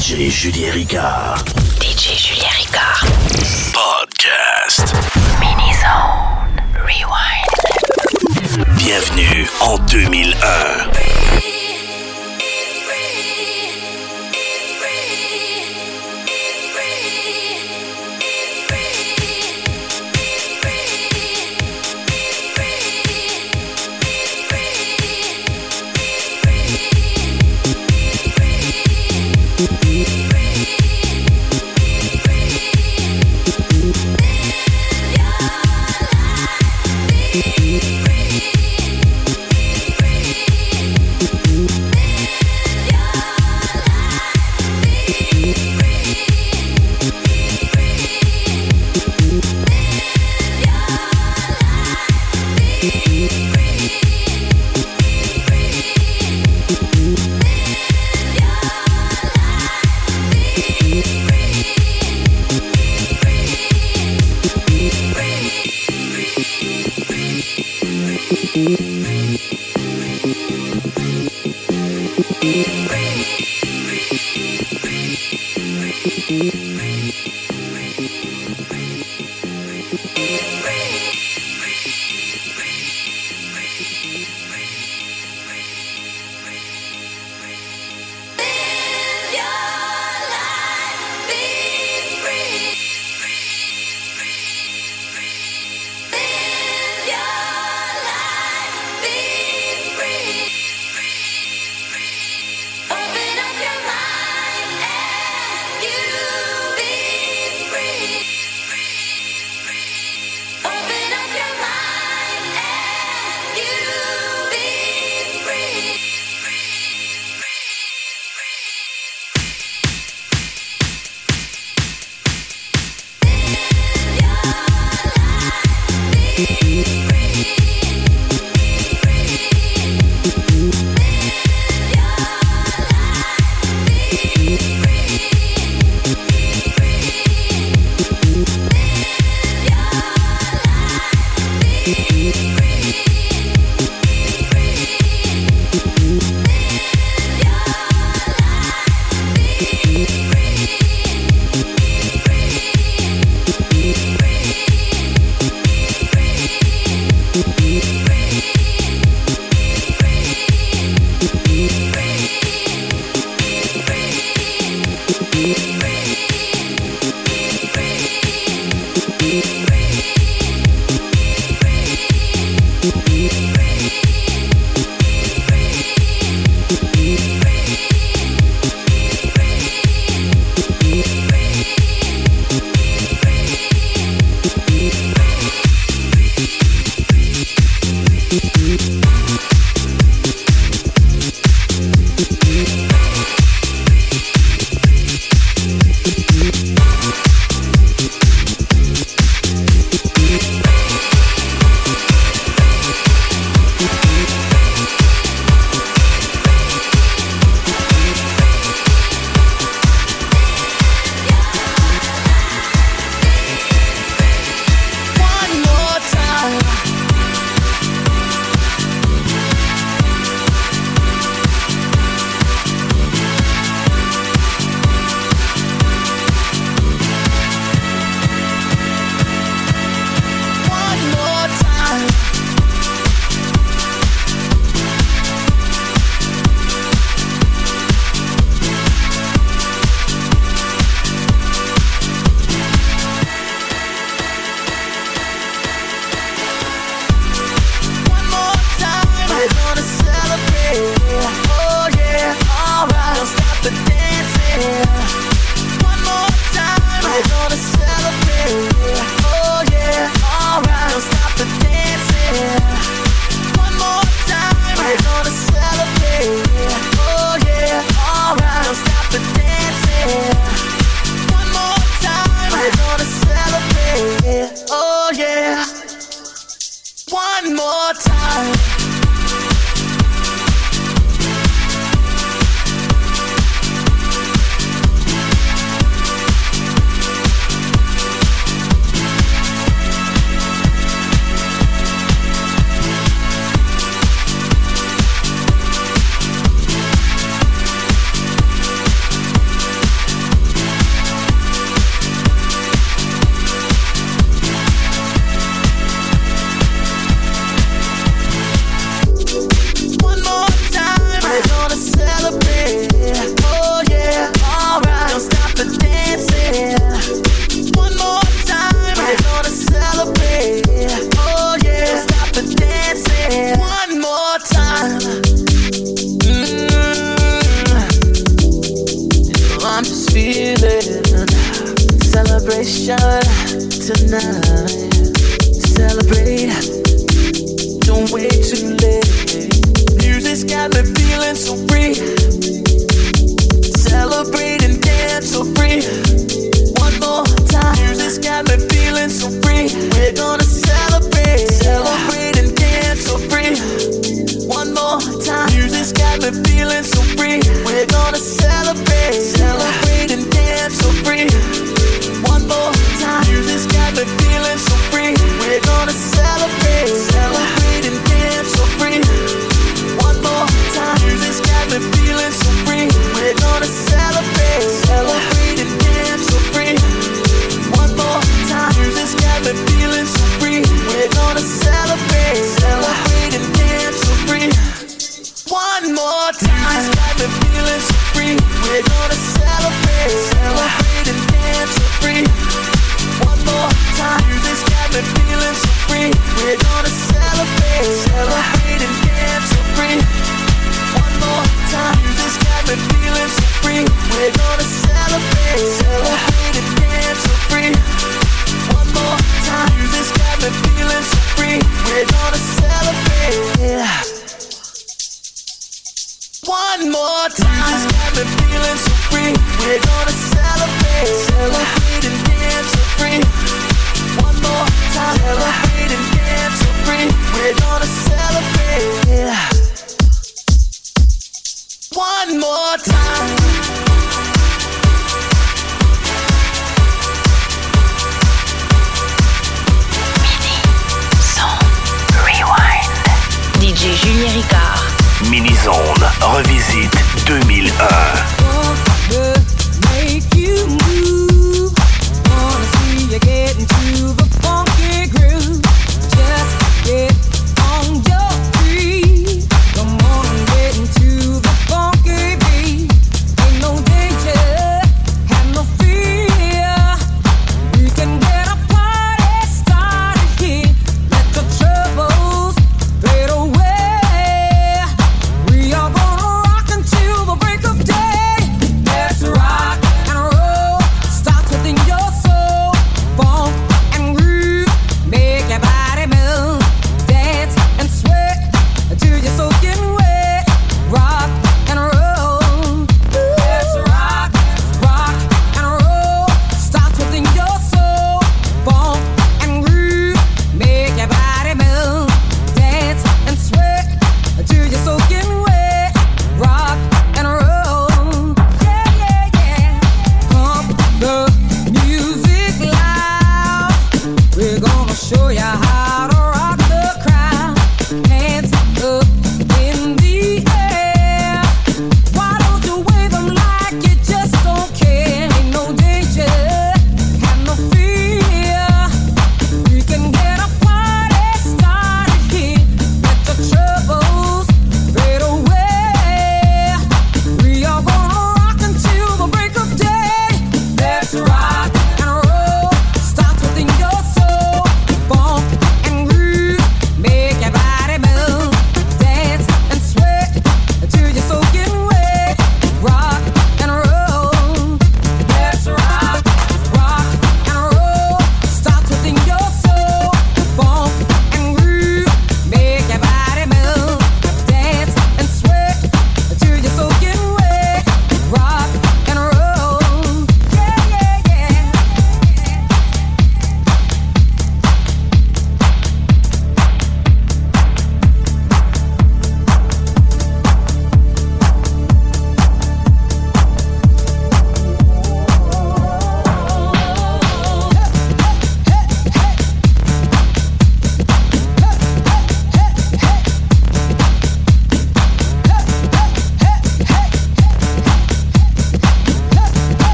DJ Julien Ricard. DJ Julien Ricard. Podcast. Mini-zone. Rewind. Bienvenue en 2001.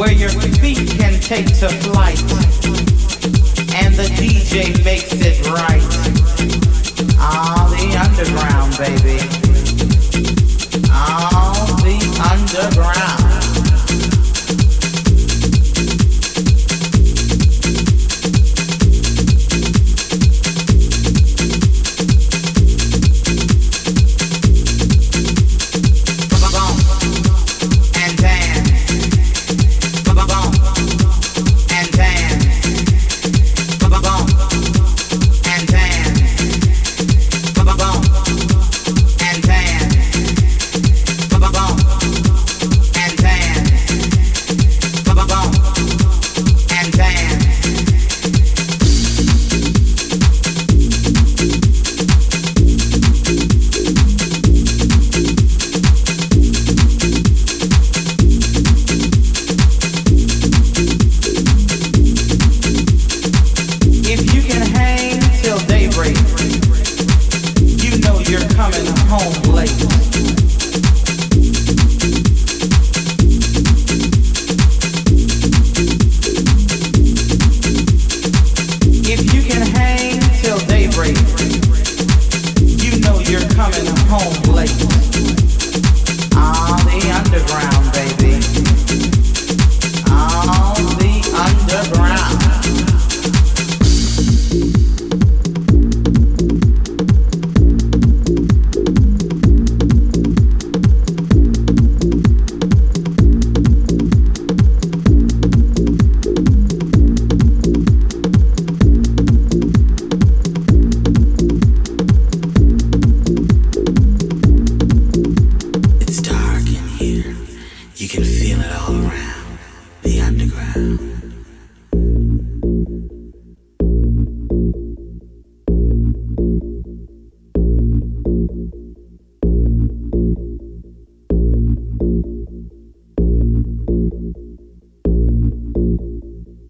where your feet can take to flight, and the DJ makes it right. Ah, the underground, baby.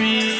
tree.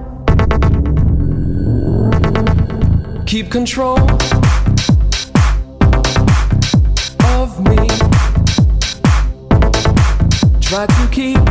Keep control of me. Try to keep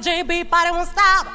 JB para um stop.